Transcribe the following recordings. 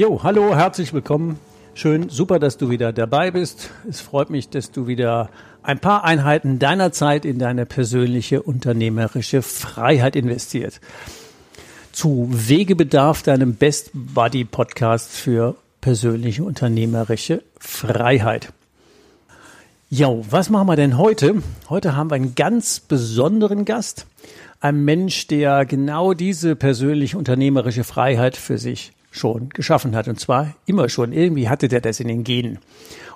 Jo, hallo, herzlich willkommen. Schön, super, dass du wieder dabei bist. Es freut mich, dass du wieder ein paar Einheiten deiner Zeit in deine persönliche unternehmerische Freiheit investiert. Zu Wegebedarf, deinem Best Buddy Podcast für persönliche unternehmerische Freiheit. Jo, was machen wir denn heute? Heute haben wir einen ganz besonderen Gast. Ein Mensch, der genau diese persönliche unternehmerische Freiheit für sich schon geschaffen hat. Und zwar immer schon. Irgendwie hatte der das in den Genen.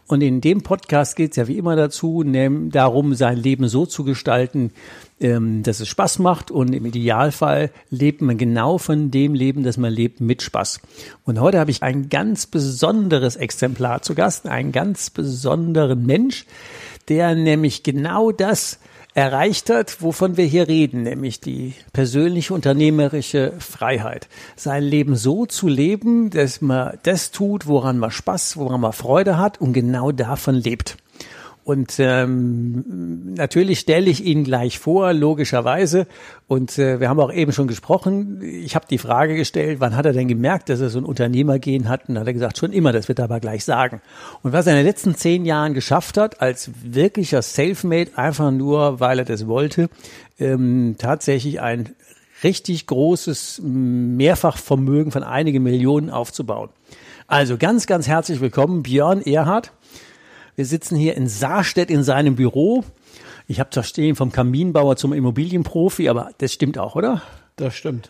Und in dem Podcast geht es ja wie immer dazu, darum, sein Leben so zu gestalten, ähm, dass es Spaß macht. Und im Idealfall lebt man genau von dem Leben, das man lebt, mit Spaß. Und heute habe ich ein ganz besonderes Exemplar zu Gast, einen ganz besonderen Mensch, der nämlich genau das erreicht hat, wovon wir hier reden, nämlich die persönliche unternehmerische Freiheit. Sein Leben so zu leben, dass man das tut, woran man Spaß, woran man Freude hat und genau davon lebt. Und ähm, natürlich stelle ich ihn gleich vor, logischerweise. Und äh, wir haben auch eben schon gesprochen. Ich habe die Frage gestellt, wann hat er denn gemerkt, dass er so ein Unternehmergehen hat? Und hat er gesagt, schon immer, das wird er aber gleich sagen. Und was er in den letzten zehn Jahren geschafft hat, als wirklicher Selfmade, einfach nur, weil er das wollte, ähm, tatsächlich ein richtig großes Mehrfachvermögen von einigen Millionen aufzubauen. Also ganz, ganz herzlich willkommen, Björn Erhard. Wir sitzen hier in Saarstedt in seinem Büro. Ich habe zwar stehen vom Kaminbauer zum Immobilienprofi, aber das stimmt auch, oder? Das stimmt.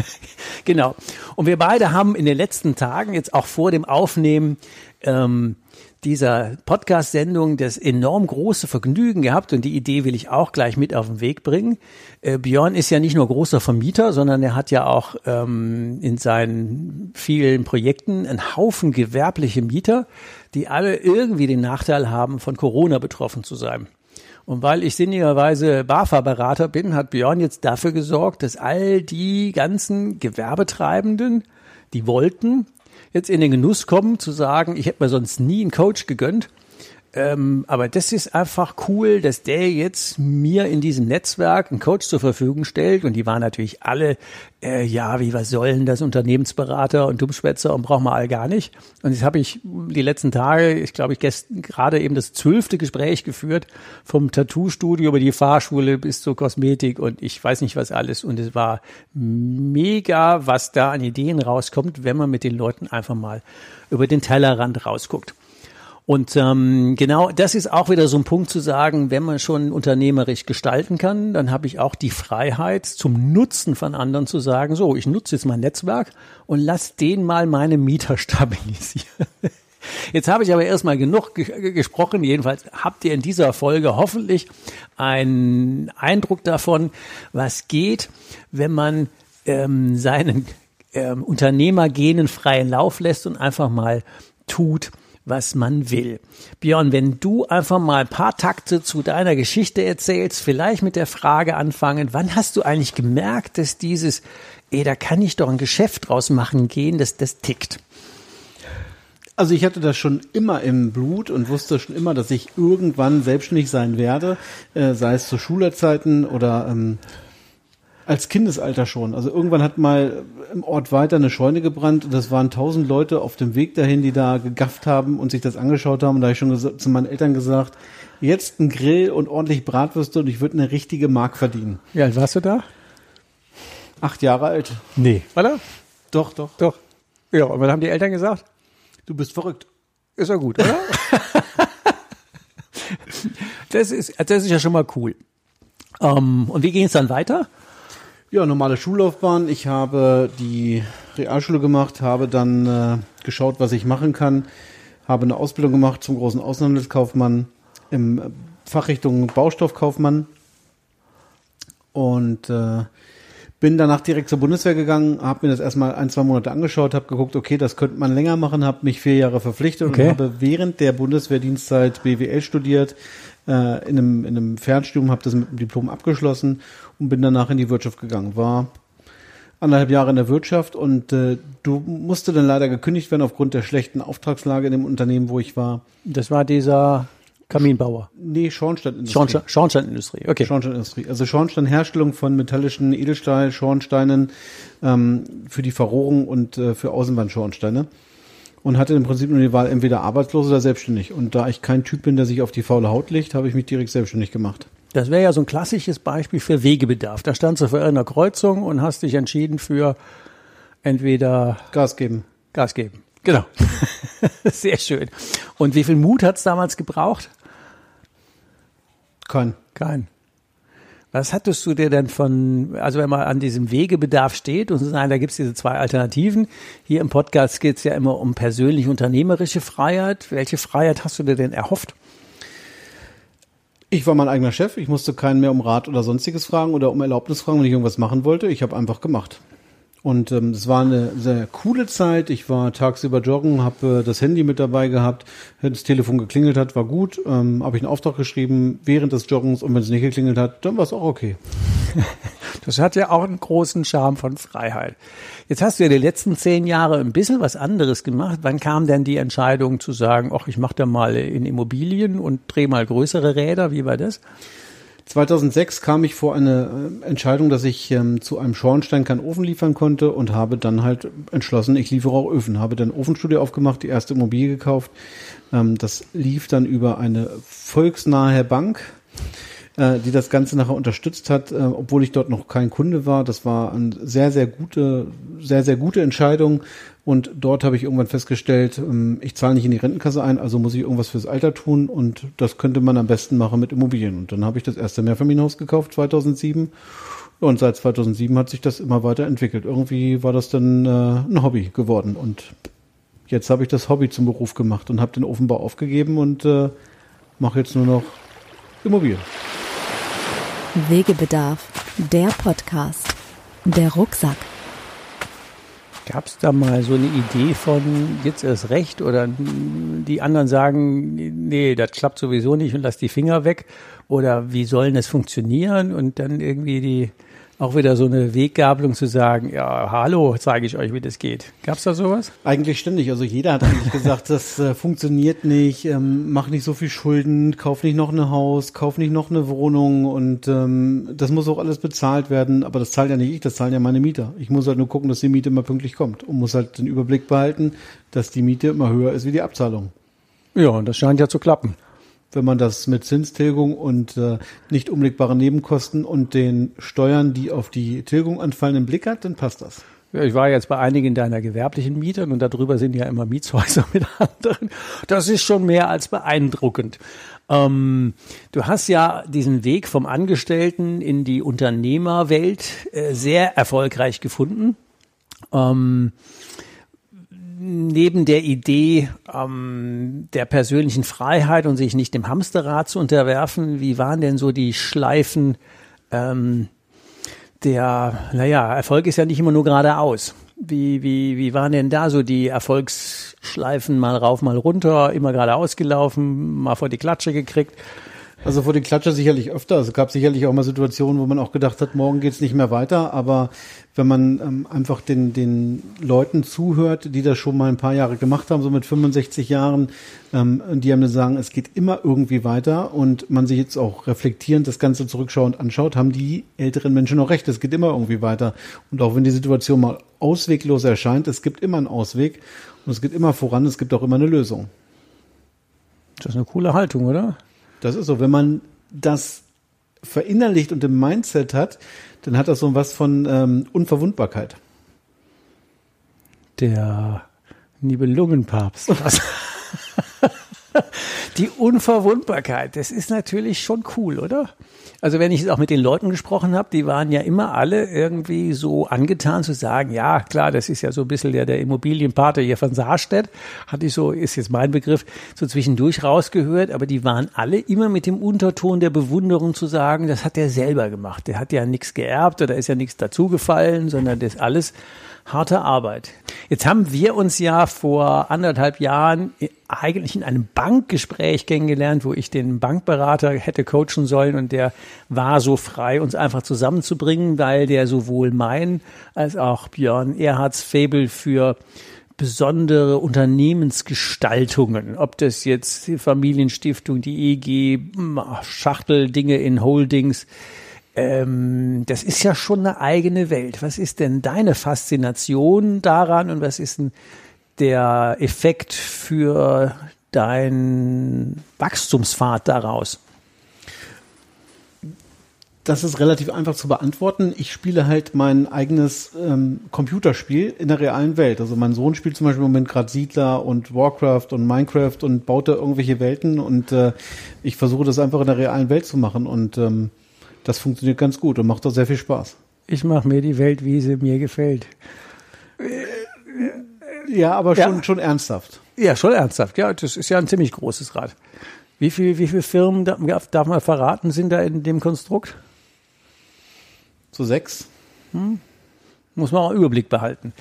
genau. Und wir beide haben in den letzten Tagen, jetzt auch vor dem Aufnehmen ähm, dieser Podcast-Sendung, das enorm große Vergnügen gehabt und die Idee will ich auch gleich mit auf den Weg bringen. Äh, Björn ist ja nicht nur großer Vermieter, sondern er hat ja auch ähm, in seinen vielen Projekten einen Haufen gewerbliche Mieter, die alle irgendwie den Nachteil haben, von Corona betroffen zu sein. Und weil ich sinnigerweise BAFA-Berater bin, hat Björn jetzt dafür gesorgt, dass all die ganzen Gewerbetreibenden, die wollten, jetzt in den Genuss kommen zu sagen, ich hätte mir sonst nie einen Coach gegönnt, ähm, aber das ist einfach cool, dass der jetzt mir in diesem Netzwerk einen Coach zur Verfügung stellt. Und die waren natürlich alle, äh, ja, wie was sollen das Unternehmensberater und Dummschwätzer und brauchen wir all gar nicht. Und jetzt habe ich die letzten Tage, ich glaube, ich gestern gerade eben das zwölfte Gespräch geführt, vom Tattoo-Studio über die Fahrschule bis zur Kosmetik und ich weiß nicht was alles. Und es war mega, was da an Ideen rauskommt, wenn man mit den Leuten einfach mal über den Tellerrand rausguckt. Und ähm, genau das ist auch wieder so ein Punkt zu sagen, wenn man schon unternehmerisch gestalten kann, dann habe ich auch die Freiheit zum Nutzen von anderen zu sagen, so, ich nutze jetzt mein Netzwerk und lass den mal meine Mieter stabilisieren. Jetzt habe ich aber erstmal genug ge gesprochen. Jedenfalls habt ihr in dieser Folge hoffentlich einen Eindruck davon, was geht, wenn man ähm, seinen ähm, Unternehmergenen freien Lauf lässt und einfach mal tut, was man will. Björn, wenn du einfach mal ein paar Takte zu deiner Geschichte erzählst, vielleicht mit der Frage anfangen, wann hast du eigentlich gemerkt, dass dieses, ey, da kann ich doch ein Geschäft draus machen gehen, dass das tickt? Also ich hatte das schon immer im Blut und wusste schon immer, dass ich irgendwann selbstständig sein werde, äh, sei es zu Schulzeiten oder ähm, als Kindesalter schon. Also irgendwann hat mal im Ort weiter eine Scheune gebrannt und das waren tausend Leute auf dem Weg dahin, die da gegafft haben und sich das angeschaut haben. Und da habe ich schon zu meinen Eltern gesagt, jetzt ein Grill und ordentlich Bratwürste und ich würde eine richtige Mark verdienen. Wie alt warst du da? Acht Jahre alt. Nee. Oder? Doch, doch. Doch. Ja, und was haben die Eltern gesagt? Du bist verrückt. Ist ja gut, oder? das, ist, das ist ja schon mal cool. Ähm, und wie ging es dann weiter? Ja, normale Schullaufbahn. Ich habe die Realschule gemacht, habe dann äh, geschaut, was ich machen kann, habe eine Ausbildung gemacht zum großen Außenhandelskaufmann im Fachrichtung Baustoffkaufmann und äh, bin danach direkt zur Bundeswehr gegangen, habe mir das erstmal ein, zwei Monate angeschaut, habe geguckt, okay, das könnte man länger machen, habe mich vier Jahre verpflichtet Okay. und habe während der Bundeswehrdienstzeit BWL studiert, äh, in, einem, in einem Fernstudium, habe das mit einem Diplom abgeschlossen und bin danach in die Wirtschaft gegangen. War anderthalb Jahre in der Wirtschaft und äh, du musste dann leider gekündigt werden aufgrund der schlechten Auftragslage in dem Unternehmen, wo ich war. Das war dieser Kaminbauer. Nee, Schornsteinindustrie. Schornstein, Schornsteinindustrie. Okay. Schornsteinindustrie. Also Schornsteinherstellung von metallischen Edelstahl, Schornsteinen ähm, für die Verrohrung und äh, für Außenwandschornsteine. Und hatte im Prinzip nur die Wahl, entweder arbeitslos oder selbstständig. Und da ich kein Typ bin, der sich auf die faule Haut legt, habe ich mich direkt selbstständig gemacht. Das wäre ja so ein klassisches Beispiel für Wegebedarf. Da standst du vor einer Kreuzung und hast dich entschieden für entweder Gas geben. Gas geben. Genau. Sehr schön. Und wie viel Mut hat's damals gebraucht? Kein. Kein. Was hattest du dir denn von, also wenn man an diesem Wegebedarf steht und sagen, da gibt's diese zwei Alternativen. Hier im Podcast geht's ja immer um persönlich unternehmerische Freiheit. Welche Freiheit hast du dir denn erhofft? Ich war mein eigener Chef. Ich musste keinen mehr um Rat oder sonstiges fragen oder um Erlaubnis fragen, wenn ich irgendwas machen wollte. Ich habe einfach gemacht. Und ähm, es war eine sehr coole Zeit. Ich war tagsüber joggen, habe äh, das Handy mit dabei gehabt. Wenn das Telefon geklingelt hat, war gut. Ähm, habe ich einen Auftrag geschrieben während des Joggens und wenn es nicht geklingelt hat, dann war es auch okay. Das hat ja auch einen großen Charme von Freiheit. Jetzt hast du ja die letzten zehn Jahre ein bisschen was anderes gemacht. Wann kam denn die Entscheidung zu sagen, ach, ich mache da mal in Immobilien und drehe mal größere Räder? Wie war das? 2006 kam ich vor eine äh, Entscheidung, dass ich ähm, zu einem Schornstein keinen Ofen liefern konnte und habe dann halt entschlossen, ich liefere auch Öfen. Habe dann Ofenstudio aufgemacht, die erste Immobilie gekauft. Ähm, das lief dann über eine volksnahe Bank, äh, die das Ganze nachher unterstützt hat, äh, obwohl ich dort noch kein Kunde war. Das war eine sehr, sehr gute, sehr, sehr gute Entscheidung. Und dort habe ich irgendwann festgestellt, ähm, ich zahle nicht in die Rentenkasse ein, also muss ich irgendwas fürs Alter tun und das könnte man am besten machen mit Immobilien. Und dann habe ich das erste Mehrfamilienhaus gekauft 2007 und seit 2007 hat sich das immer weiter entwickelt. Irgendwie war das dann äh, ein Hobby geworden und jetzt habe ich das Hobby zum Beruf gemacht und habe den Ofenbau aufgegeben und äh, mache jetzt nur noch Immobilien. Wegebedarf, der Podcast. Der Rucksack. Gab es da mal so eine Idee von, jetzt erst recht? Oder die anderen sagen, nee, das klappt sowieso nicht und lass die Finger weg. Oder wie sollen das funktionieren? Und dann irgendwie die auch wieder so eine Weggabelung zu sagen, ja, hallo, zeige ich euch, wie das geht. Gab's da sowas? Eigentlich ständig. Also jeder hat eigentlich gesagt, das äh, funktioniert nicht, ähm, mach nicht so viel Schulden, kauf nicht noch ein Haus, kauf nicht noch eine Wohnung und ähm, das muss auch alles bezahlt werden. Aber das zahlt ja nicht ich, das zahlen ja meine Mieter. Ich muss halt nur gucken, dass die Miete immer pünktlich kommt und muss halt den Überblick behalten, dass die Miete immer höher ist wie die Abzahlung. Ja, und das scheint ja zu klappen. Wenn man das mit Zinstilgung und äh, nicht umlegbaren Nebenkosten und den Steuern, die auf die Tilgung anfallen, im Blick hat, dann passt das. Ja, ich war jetzt bei einigen deiner gewerblichen Mietern und darüber sind ja immer Mietshäuser mit anderen. Das ist schon mehr als beeindruckend. Ähm, du hast ja diesen Weg vom Angestellten in die Unternehmerwelt äh, sehr erfolgreich gefunden. Ähm, neben der Idee ähm, der persönlichen Freiheit und sich nicht dem Hamsterrad zu unterwerfen, wie waren denn so die Schleifen ähm, der, naja, Erfolg ist ja nicht immer nur geradeaus. Wie, wie, wie waren denn da so die Erfolgsschleifen mal rauf, mal runter, immer geradeaus gelaufen, mal vor die Klatsche gekriegt? Also vor den Klatscher sicherlich öfter. Es gab sicherlich auch mal Situationen, wo man auch gedacht hat, morgen geht's nicht mehr weiter. Aber wenn man ähm, einfach den, den Leuten zuhört, die das schon mal ein paar Jahre gemacht haben, so mit 65 Jahren, ähm, die haben dann sagen, es geht immer irgendwie weiter und man sich jetzt auch reflektierend das Ganze zurückschauend anschaut, haben die älteren Menschen auch recht. Es geht immer irgendwie weiter. Und auch wenn die Situation mal ausweglos erscheint, es gibt immer einen Ausweg und es geht immer voran, es gibt auch immer eine Lösung. Das ist eine coole Haltung, oder? Das ist so, wenn man das verinnerlicht und im Mindset hat, dann hat das so was von ähm, Unverwundbarkeit. Der Nibelungenpapst. Die Unverwundbarkeit, das ist natürlich schon cool, oder? Also wenn ich es auch mit den Leuten gesprochen habe, die waren ja immer alle irgendwie so angetan zu sagen, ja klar, das ist ja so ein bisschen der, der Immobilienpate hier von Saarstedt, hatte ich so, ist jetzt mein Begriff, so zwischendurch rausgehört, aber die waren alle immer mit dem Unterton der Bewunderung zu sagen, das hat der selber gemacht. Der hat ja nichts geerbt oder ist ja nichts dazugefallen, sondern das alles harte Arbeit. Jetzt haben wir uns ja vor anderthalb Jahren eigentlich in einem Bankgespräch kennengelernt, wo ich den Bankberater hätte coachen sollen und der war so frei, uns einfach zusammenzubringen, weil der sowohl mein als auch Björn Erhards Fabel für besondere Unternehmensgestaltungen, ob das jetzt die Familienstiftung, die EG, Schachteldinge in Holdings, ähm, das ist ja schon eine eigene Welt. Was ist denn deine Faszination daran und was ist denn der Effekt für deinen Wachstumspfad daraus? Das ist relativ einfach zu beantworten. Ich spiele halt mein eigenes ähm, Computerspiel in der realen Welt. Also mein Sohn spielt zum Beispiel im Moment gerade Siedler und Warcraft und Minecraft und baut da irgendwelche Welten und äh, ich versuche das einfach in der realen Welt zu machen und ähm, das funktioniert ganz gut und macht auch sehr viel Spaß. Ich mache mir die Welt, wie sie mir gefällt. Ja, aber schon, ja. schon ernsthaft. Ja, schon ernsthaft. Ja, das ist ja ein ziemlich großes Rad. Wie viel, wie viele Firmen darf, darf man verraten, sind da in dem Konstrukt? So sechs. Hm. Muss man auch Überblick behalten.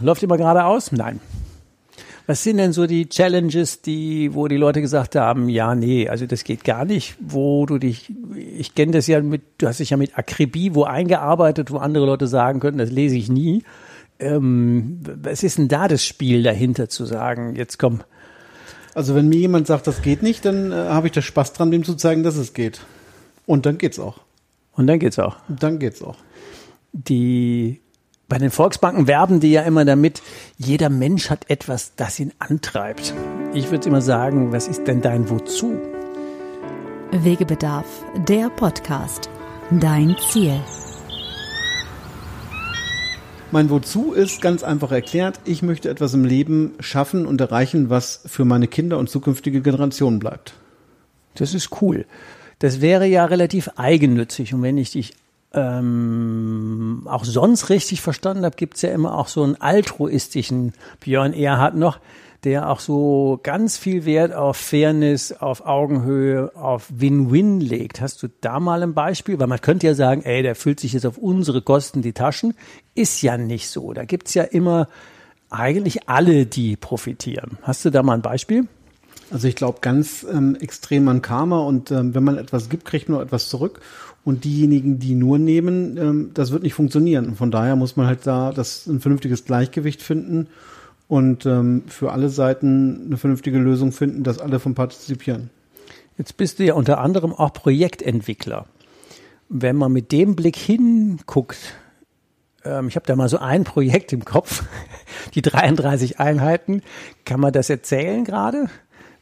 Läuft immer geradeaus? Nein. Was sind denn so die Challenges, die, wo die Leute gesagt haben, ja, nee, also das geht gar nicht, wo du dich, ich kenne das ja mit, du hast dich ja mit Akribie wo eingearbeitet, wo andere Leute sagen könnten, das lese ich nie. Ähm, was ist denn da das Spiel dahinter zu sagen, jetzt komm. Also wenn mir jemand sagt, das geht nicht, dann äh, habe ich da Spaß dran, dem zu zeigen, dass es geht. Und dann geht's auch. Und dann geht's auch. Und dann geht's auch. Die bei den Volksbanken werben die ja immer damit, jeder Mensch hat etwas, das ihn antreibt. Ich würde immer sagen, was ist denn dein Wozu? Wegebedarf, der Podcast. Dein Ziel. Mein Wozu ist ganz einfach erklärt, ich möchte etwas im Leben schaffen und erreichen, was für meine Kinder und zukünftige Generationen bleibt. Das ist cool. Das wäre ja relativ eigennützig. Und wenn ich dich ähm, auch sonst richtig verstanden habe, gibt's ja immer auch so einen altruistischen Björn Erhard noch, der auch so ganz viel Wert auf Fairness, auf Augenhöhe, auf Win-Win legt. Hast du da mal ein Beispiel? Weil man könnte ja sagen, ey, der füllt sich jetzt auf unsere Kosten die Taschen. Ist ja nicht so. Da gibt's ja immer eigentlich alle, die profitieren. Hast du da mal ein Beispiel? Also ich glaube ganz ähm, extrem an Karma und ähm, wenn man etwas gibt, kriegt man etwas zurück. Und diejenigen, die nur nehmen, ähm, das wird nicht funktionieren. Und von daher muss man halt da das ein vernünftiges Gleichgewicht finden und ähm, für alle Seiten eine vernünftige Lösung finden, dass alle von partizipieren. Jetzt bist du ja unter anderem auch Projektentwickler. Wenn man mit dem Blick hinguckt, ähm, ich habe da mal so ein Projekt im Kopf, die 33 Einheiten, kann man das erzählen gerade?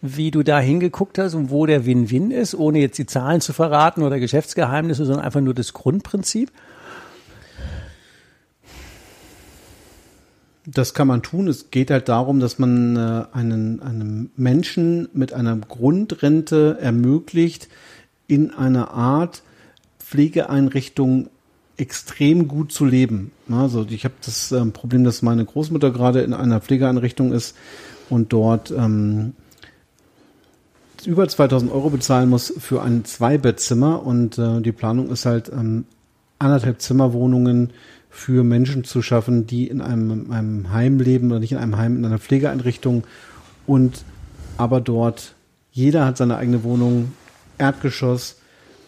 Wie du da hingeguckt hast und wo der Win-Win ist, ohne jetzt die Zahlen zu verraten oder Geschäftsgeheimnisse, sondern einfach nur das Grundprinzip? Das kann man tun. Es geht halt darum, dass man äh, einen, einem Menschen mit einer Grundrente ermöglicht, in einer Art Pflegeeinrichtung extrem gut zu leben. Also ich habe das äh, Problem, dass meine Großmutter gerade in einer Pflegeeinrichtung ist und dort ähm, über 2000 Euro bezahlen muss für ein Zweibettzimmer. Und äh, die Planung ist halt ähm, anderthalb Zimmerwohnungen für Menschen zu schaffen, die in einem, einem Heim leben oder nicht in einem Heim, in einer Pflegeeinrichtung. Und aber dort jeder hat seine eigene Wohnung, Erdgeschoss,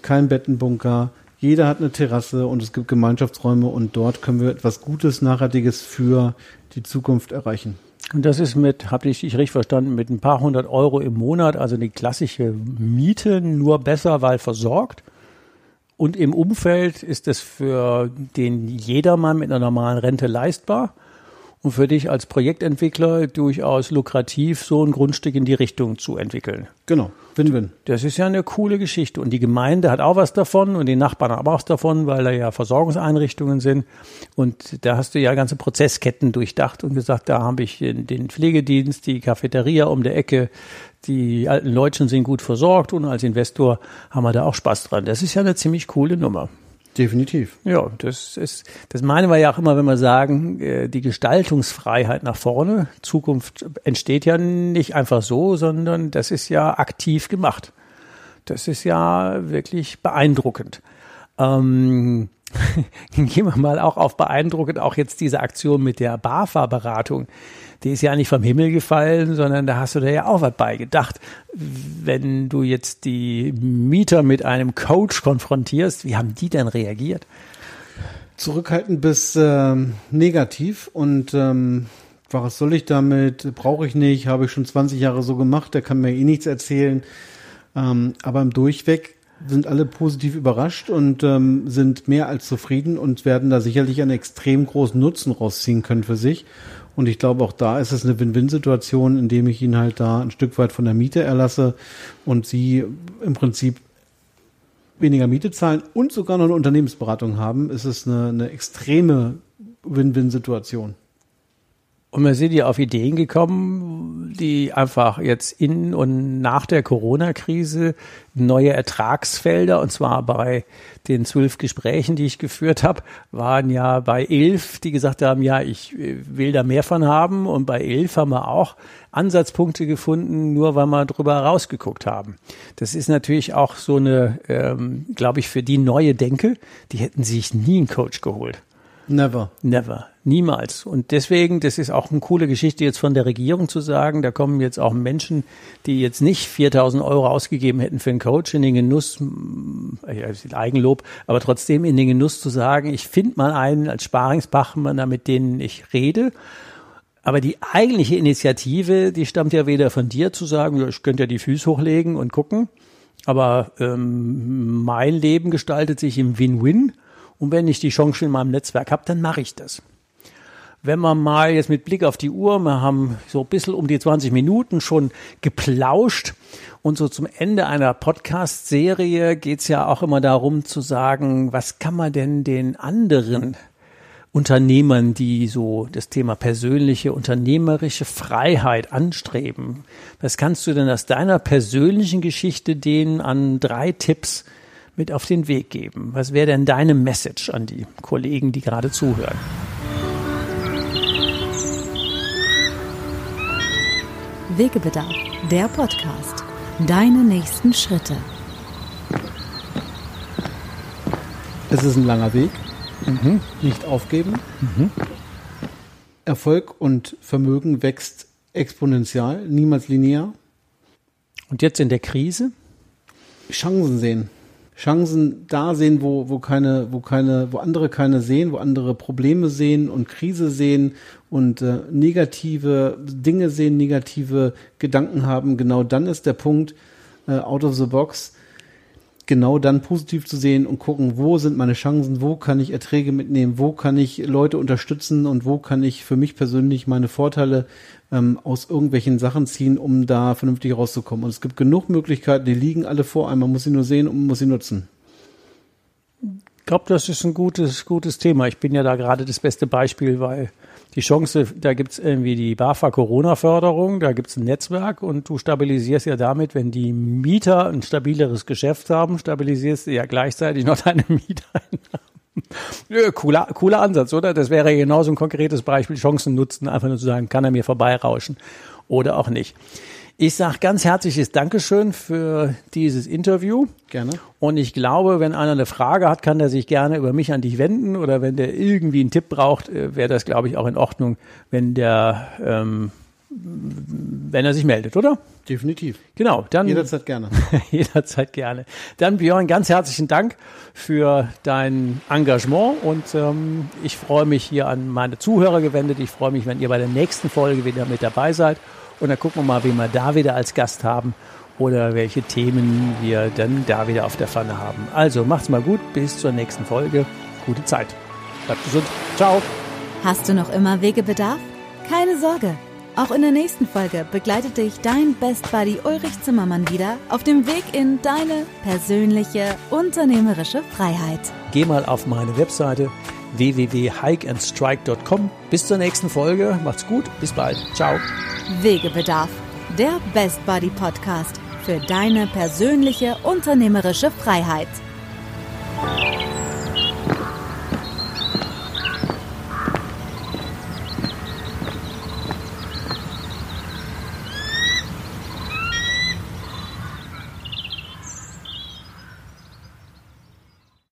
kein Bettenbunker, jeder hat eine Terrasse und es gibt Gemeinschaftsräume. Und dort können wir etwas Gutes, Nachhaltiges für die Zukunft erreichen. Und das ist mit, habe ich dich richtig verstanden, mit ein paar hundert Euro im Monat, also die klassische Miete, nur besser, weil versorgt. Und im Umfeld ist es für den jedermann mit einer normalen Rente leistbar. Und für dich als Projektentwickler durchaus lukrativ, so ein Grundstück in die Richtung zu entwickeln. Genau, Win-Win. Das ist ja eine coole Geschichte. Und die Gemeinde hat auch was davon und die Nachbarn haben auch was davon, weil da ja Versorgungseinrichtungen sind. Und da hast du ja ganze Prozessketten durchdacht und gesagt, da habe ich den Pflegedienst, die Cafeteria um der Ecke, die alten Leutchen sind gut versorgt und als Investor haben wir da auch Spaß dran. Das ist ja eine ziemlich coole Nummer. Definitiv. Ja, das ist, das meinen wir ja auch immer, wenn wir sagen, äh, die Gestaltungsfreiheit nach vorne. Zukunft entsteht ja nicht einfach so, sondern das ist ja aktiv gemacht. Das ist ja wirklich beeindruckend. Ähm, gehen wir mal auch auf beeindruckend, auch jetzt diese Aktion mit der BAFA-Beratung die ist ja nicht vom Himmel gefallen, sondern da hast du da ja auch was bei gedacht. Wenn du jetzt die Mieter mit einem Coach konfrontierst, wie haben die denn reagiert? Zurückhaltend bis ähm, negativ und ähm, was soll ich damit? Brauche ich nicht, habe ich schon 20 Jahre so gemacht, der kann mir eh nichts erzählen. Ähm, aber im Durchweg sind alle positiv überrascht und ähm, sind mehr als zufrieden und werden da sicherlich einen extrem großen Nutzen rausziehen können für sich. Und ich glaube, auch da ist es eine Win-Win-Situation, indem ich ihn halt da ein Stück weit von der Miete erlasse und sie im Prinzip weniger Miete zahlen und sogar noch eine Unternehmensberatung haben, ist es eine, eine extreme Win-Win-Situation. Und wir sind ja auf Ideen gekommen, die einfach jetzt in und nach der Corona-Krise neue Ertragsfelder, und zwar bei den zwölf Gesprächen, die ich geführt habe, waren ja bei elf, die gesagt haben, ja, ich will da mehr von haben. Und bei elf haben wir auch Ansatzpunkte gefunden, nur weil wir drüber rausgeguckt haben. Das ist natürlich auch so eine, ähm, glaube ich, für die neue Denke, die hätten sich nie einen Coach geholt. Never. Never. Niemals. Und deswegen, das ist auch eine coole Geschichte jetzt von der Regierung zu sagen, da kommen jetzt auch Menschen, die jetzt nicht 4000 Euro ausgegeben hätten für einen Coach in den Genuss, ja, Eigenlob, aber trotzdem in den Genuss zu sagen, ich finde mal einen als Sparingspartner, mit denen ich rede. Aber die eigentliche Initiative, die stammt ja weder von dir zu sagen, ich könnte ja die Füße hochlegen und gucken, aber ähm, mein Leben gestaltet sich im Win-Win und wenn ich die Chance in meinem Netzwerk habe, dann mache ich das. Wenn man mal jetzt mit Blick auf die Uhr, wir haben so ein bisschen um die 20 Minuten schon geplauscht und so zum Ende einer Podcast-Serie geht es ja auch immer darum zu sagen, was kann man denn den anderen Unternehmern, die so das Thema persönliche unternehmerische Freiheit anstreben. Was kannst du denn aus deiner persönlichen Geschichte denen an drei Tipps mit auf den Weg geben? Was wäre denn deine Message an die Kollegen, die gerade zuhören? Wegebedarf, der Podcast. Deine nächsten Schritte. Es ist ein langer Weg. Mhm. Nicht aufgeben. Mhm. Erfolg und Vermögen wächst exponentiell, niemals linear. Und jetzt in der Krise? Chancen sehen. Chancen da sehen, wo, wo keine, wo keine, wo andere keine sehen, wo andere Probleme sehen und Krise sehen und äh, negative Dinge sehen, negative Gedanken haben, genau dann ist der Punkt äh, out of the box, genau dann positiv zu sehen und gucken, wo sind meine Chancen, wo kann ich Erträge mitnehmen, wo kann ich Leute unterstützen und wo kann ich für mich persönlich meine Vorteile ähm, aus irgendwelchen Sachen ziehen, um da vernünftig rauszukommen. Und es gibt genug Möglichkeiten, die liegen alle vor einem, man muss sie nur sehen und man muss sie nutzen. Ich glaube, das ist ein gutes, gutes Thema. Ich bin ja da gerade das beste Beispiel, weil die Chance, da gibt's irgendwie die BAFA Corona-Förderung, da gibt's ein Netzwerk und du stabilisierst ja damit, wenn die Mieter ein stabileres Geschäft haben, stabilisierst du ja gleichzeitig noch deine Mieteinnahmen. cooler, cooler Ansatz, oder? Das wäre genauso ein konkretes Beispiel, Chancen nutzen, einfach nur zu sagen, kann er mir vorbeirauschen oder auch nicht. Ich sage ganz herzliches Dankeschön für dieses Interview. Gerne. Und ich glaube, wenn einer eine Frage hat, kann er sich gerne über mich an dich wenden oder wenn der irgendwie einen Tipp braucht, äh, wäre das, glaube ich, auch in Ordnung, wenn der, ähm, wenn er sich meldet, oder? Definitiv. Genau, dann. Jederzeit gerne. jederzeit gerne. Dann Björn, ganz herzlichen Dank für dein Engagement und ähm, ich freue mich hier an meine Zuhörer gewendet. Ich freue mich, wenn ihr bei der nächsten Folge wieder mit dabei seid. Und dann gucken wir mal, wen wir da wieder als Gast haben oder welche Themen wir dann da wieder auf der Pfanne haben. Also macht's mal gut, bis zur nächsten Folge. Gute Zeit. Bleibt gesund. Ciao. Hast du noch immer Wegebedarf? Keine Sorge, auch in der nächsten Folge begleitet dich dein Best Buddy Ulrich Zimmermann wieder auf dem Weg in deine persönliche unternehmerische Freiheit. Geh mal auf meine Webseite www.hikeandstrike.com. Bis zur nächsten Folge. Macht's gut. Bis bald. Ciao. Wegebedarf, der Best Buddy Podcast für deine persönliche unternehmerische Freiheit.